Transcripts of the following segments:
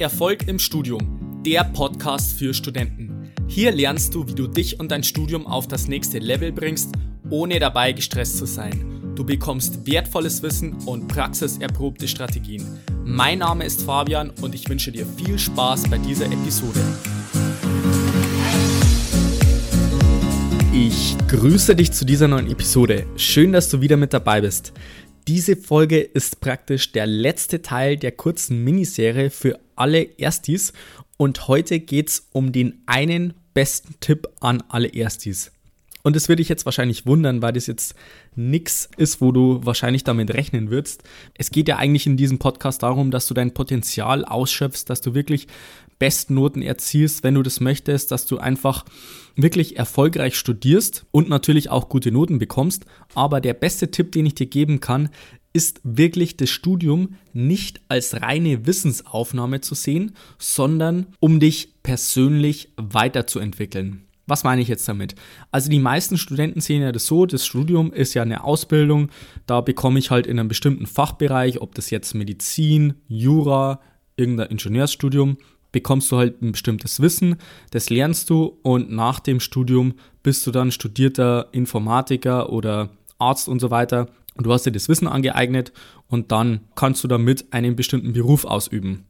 Erfolg im Studium, der Podcast für Studenten. Hier lernst du, wie du dich und dein Studium auf das nächste Level bringst, ohne dabei gestresst zu sein. Du bekommst wertvolles Wissen und praxiserprobte Strategien. Mein Name ist Fabian und ich wünsche dir viel Spaß bei dieser Episode. Ich grüße dich zu dieser neuen Episode. Schön, dass du wieder mit dabei bist. Diese Folge ist praktisch der letzte Teil der kurzen Miniserie für alle Erstis und heute geht es um den einen besten Tipp an alle Erstis. Und das würde ich jetzt wahrscheinlich wundern, weil das jetzt nichts ist, wo du wahrscheinlich damit rechnen würdest. Es geht ja eigentlich in diesem Podcast darum, dass du dein Potenzial ausschöpfst, dass du wirklich Bestnoten erzielst, wenn du das möchtest, dass du einfach wirklich erfolgreich studierst und natürlich auch gute Noten bekommst. Aber der beste Tipp, den ich dir geben kann, ist wirklich das Studium nicht als reine Wissensaufnahme zu sehen, sondern um dich persönlich weiterzuentwickeln. Was meine ich jetzt damit? Also die meisten Studenten sehen ja das so, das Studium ist ja eine Ausbildung, da bekomme ich halt in einem bestimmten Fachbereich, ob das jetzt Medizin, Jura, irgendein Ingenieursstudium, bekommst du halt ein bestimmtes Wissen, das lernst du und nach dem Studium bist du dann studierter Informatiker oder Arzt und so weiter und du hast dir das Wissen angeeignet und dann kannst du damit einen bestimmten Beruf ausüben.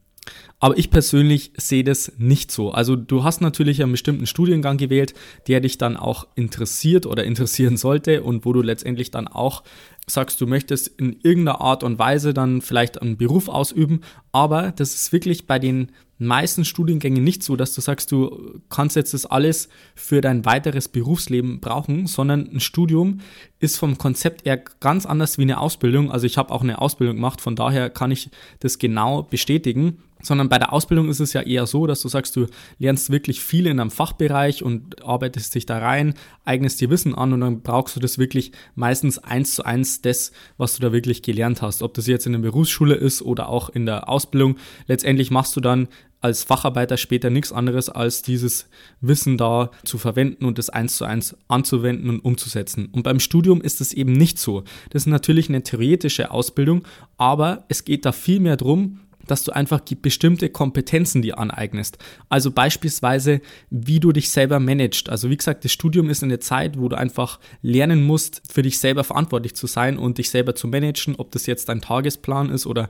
Aber ich persönlich sehe das nicht so. Also du hast natürlich einen bestimmten Studiengang gewählt, der dich dann auch interessiert oder interessieren sollte und wo du letztendlich dann auch sagst, du möchtest in irgendeiner Art und Weise dann vielleicht einen Beruf ausüben, aber das ist wirklich bei den meisten Studiengängen nicht so, dass du sagst, du kannst jetzt das alles für dein weiteres Berufsleben brauchen, sondern ein Studium ist vom Konzept eher ganz anders wie eine Ausbildung. Also ich habe auch eine Ausbildung gemacht, von daher kann ich das genau bestätigen sondern bei der Ausbildung ist es ja eher so, dass du sagst, du lernst wirklich viel in einem Fachbereich und arbeitest dich da rein, eignest dir Wissen an und dann brauchst du das wirklich meistens eins zu eins das, was du da wirklich gelernt hast. Ob das jetzt in der Berufsschule ist oder auch in der Ausbildung. Letztendlich machst du dann als Facharbeiter später nichts anderes, als dieses Wissen da zu verwenden und das eins zu eins anzuwenden und umzusetzen. Und beim Studium ist es eben nicht so. Das ist natürlich eine theoretische Ausbildung, aber es geht da viel mehr darum, dass du einfach bestimmte Kompetenzen dir aneignest. Also beispielsweise, wie du dich selber managst. Also wie gesagt, das Studium ist eine Zeit, wo du einfach lernen musst, für dich selber verantwortlich zu sein und dich selber zu managen, ob das jetzt dein Tagesplan ist oder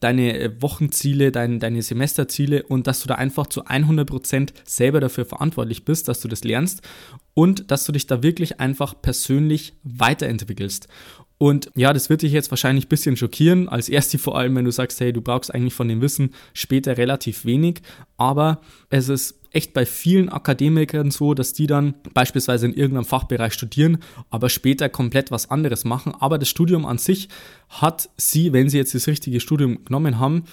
deine äh, Wochenziele, dein, deine Semesterziele und dass du da einfach zu 100% selber dafür verantwortlich bist, dass du das lernst und dass du dich da wirklich einfach persönlich weiterentwickelst. Und ja, das wird dich jetzt wahrscheinlich ein bisschen schockieren. Als erste vor allem, wenn du sagst, hey, du brauchst eigentlich von dem Wissen später relativ wenig. Aber es ist echt bei vielen Akademikern so, dass die dann beispielsweise in irgendeinem Fachbereich studieren, aber später komplett was anderes machen. Aber das Studium an sich hat sie, wenn sie jetzt das richtige Studium genommen haben,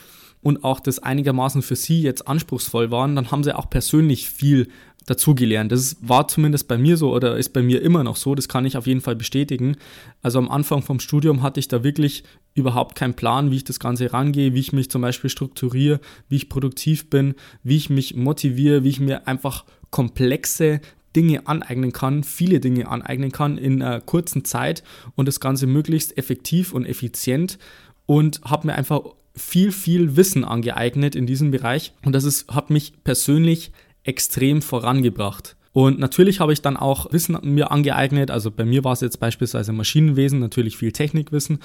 und auch das einigermaßen für sie jetzt anspruchsvoll waren, dann haben sie auch persönlich viel dazugelernt. Das war zumindest bei mir so oder ist bei mir immer noch so, das kann ich auf jeden Fall bestätigen. Also am Anfang vom Studium hatte ich da wirklich überhaupt keinen Plan, wie ich das Ganze rangehe, wie ich mich zum Beispiel strukturiere, wie ich produktiv bin, wie ich mich motiviere, wie ich mir einfach komplexe Dinge aneignen kann, viele Dinge aneignen kann in einer kurzen Zeit und das Ganze möglichst effektiv und effizient und habe mir einfach viel, viel Wissen angeeignet in diesem Bereich und das ist, hat mich persönlich extrem vorangebracht. Und natürlich habe ich dann auch Wissen mir angeeignet. Also bei mir war es jetzt beispielsweise Maschinenwesen, natürlich viel Technikwissen,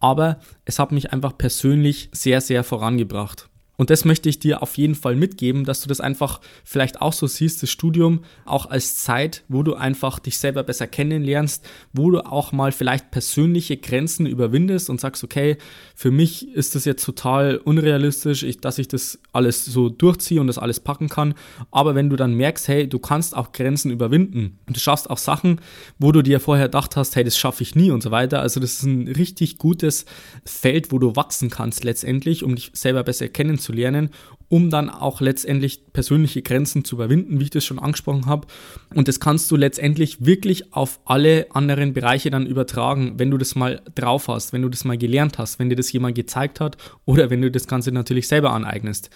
aber es hat mich einfach persönlich sehr, sehr vorangebracht. Und das möchte ich dir auf jeden Fall mitgeben, dass du das einfach vielleicht auch so siehst, das Studium auch als Zeit, wo du einfach dich selber besser kennenlernst, wo du auch mal vielleicht persönliche Grenzen überwindest und sagst, okay, für mich ist das jetzt total unrealistisch, ich, dass ich das alles so durchziehe und das alles packen kann. Aber wenn du dann merkst, hey, du kannst auch Grenzen überwinden und du schaffst auch Sachen, wo du dir vorher gedacht hast, hey, das schaffe ich nie und so weiter. Also das ist ein richtig gutes Feld, wo du wachsen kannst letztendlich, um dich selber besser kennenzulernen zu lernen, um dann auch letztendlich persönliche Grenzen zu überwinden, wie ich das schon angesprochen habe. Und das kannst du letztendlich wirklich auf alle anderen Bereiche dann übertragen, wenn du das mal drauf hast, wenn du das mal gelernt hast, wenn dir das jemand gezeigt hat oder wenn du das Ganze natürlich selber aneignest.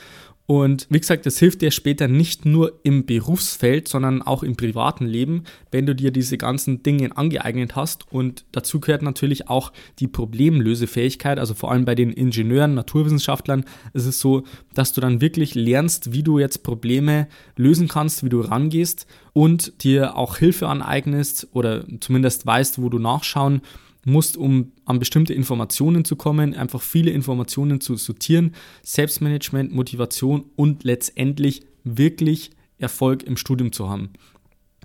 Und wie gesagt, das hilft dir später nicht nur im Berufsfeld, sondern auch im privaten Leben, wenn du dir diese ganzen Dinge angeeignet hast. Und dazu gehört natürlich auch die Problemlösefähigkeit. Also vor allem bei den Ingenieuren, Naturwissenschaftlern ist es so, dass du dann wirklich lernst, wie du jetzt Probleme lösen kannst, wie du rangehst und dir auch Hilfe aneignest oder zumindest weißt, wo du nachschauen musst, um an bestimmte Informationen zu kommen, einfach viele Informationen zu sortieren, Selbstmanagement, Motivation und letztendlich wirklich Erfolg im Studium zu haben.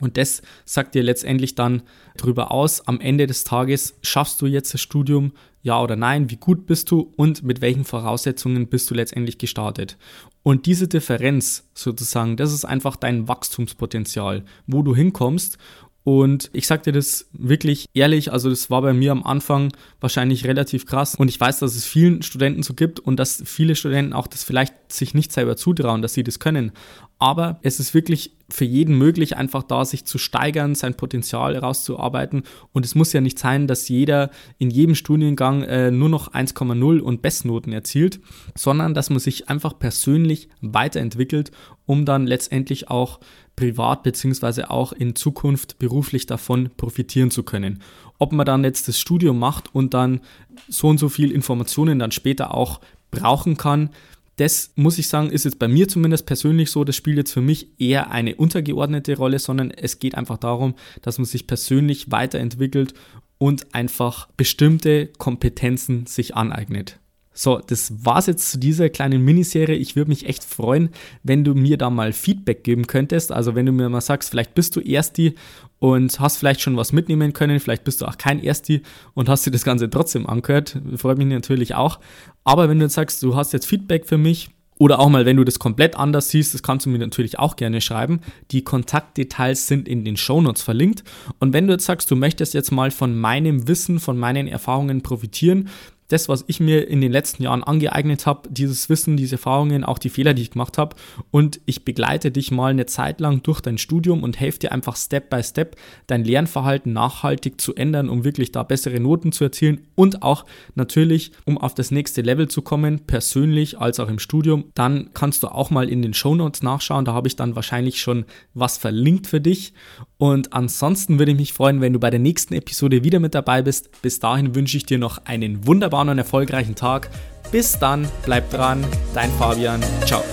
Und das sagt dir letztendlich dann darüber aus, am Ende des Tages schaffst du jetzt das Studium, ja oder nein, wie gut bist du und mit welchen Voraussetzungen bist du letztendlich gestartet. Und diese Differenz sozusagen, das ist einfach dein Wachstumspotenzial, wo du hinkommst und ich sag dir das wirklich ehrlich, also das war bei mir am Anfang wahrscheinlich relativ krass. Und ich weiß, dass es vielen Studenten so gibt und dass viele Studenten auch das vielleicht sich nicht selber zutrauen, dass sie das können. Aber es ist wirklich für jeden möglich, einfach da sich zu steigern, sein Potenzial herauszuarbeiten. Und es muss ja nicht sein, dass jeder in jedem Studiengang äh, nur noch 1,0 und Bestnoten erzielt, sondern dass man sich einfach persönlich weiterentwickelt, um dann letztendlich auch privat beziehungsweise auch in Zukunft beruflich davon profitieren zu können. Ob man dann jetzt das Studium macht und dann so und so viel Informationen dann später auch brauchen kann, das muss ich sagen, ist jetzt bei mir zumindest persönlich so, das spielt jetzt für mich eher eine untergeordnete Rolle, sondern es geht einfach darum, dass man sich persönlich weiterentwickelt und einfach bestimmte Kompetenzen sich aneignet. So, das war's jetzt zu dieser kleinen Miniserie. Ich würde mich echt freuen, wenn du mir da mal Feedback geben könntest. Also wenn du mir mal sagst, vielleicht bist du Ersti und hast vielleicht schon was mitnehmen können, vielleicht bist du auch kein Ersti und hast dir das Ganze trotzdem angehört. Freut mich natürlich auch. Aber wenn du jetzt sagst, du hast jetzt Feedback für mich, oder auch mal, wenn du das komplett anders siehst, das kannst du mir natürlich auch gerne schreiben. Die Kontaktdetails sind in den Shownotes verlinkt. Und wenn du jetzt sagst, du möchtest jetzt mal von meinem Wissen, von meinen Erfahrungen profitieren, das, was ich mir in den letzten Jahren angeeignet habe, dieses Wissen, diese Erfahrungen, auch die Fehler, die ich gemacht habe. Und ich begleite dich mal eine Zeit lang durch dein Studium und helfe dir einfach Step by Step, dein Lernverhalten nachhaltig zu ändern, um wirklich da bessere Noten zu erzielen und auch natürlich, um auf das nächste Level zu kommen, persönlich als auch im Studium. Dann kannst du auch mal in den Show Notes nachschauen. Da habe ich dann wahrscheinlich schon was verlinkt für dich. Und ansonsten würde ich mich freuen, wenn du bei der nächsten Episode wieder mit dabei bist. Bis dahin wünsche ich dir noch einen wunderbaren und erfolgreichen Tag. Bis dann, bleib dran, dein Fabian. Ciao.